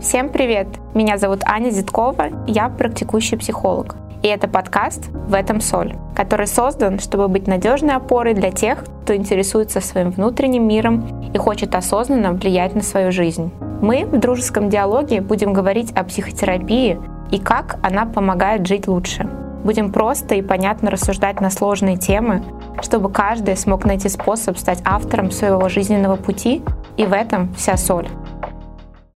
Всем привет! Меня зовут Аня Зиткова, я практикующий психолог. И это подкаст «В этом соль», который создан, чтобы быть надежной опорой для тех, кто интересуется своим внутренним миром и хочет осознанно влиять на свою жизнь. Мы в дружеском диалоге будем говорить о психотерапии и как она помогает жить лучше. Будем просто и понятно рассуждать на сложные темы, чтобы каждый смог найти способ стать автором своего жизненного пути, и в этом вся соль.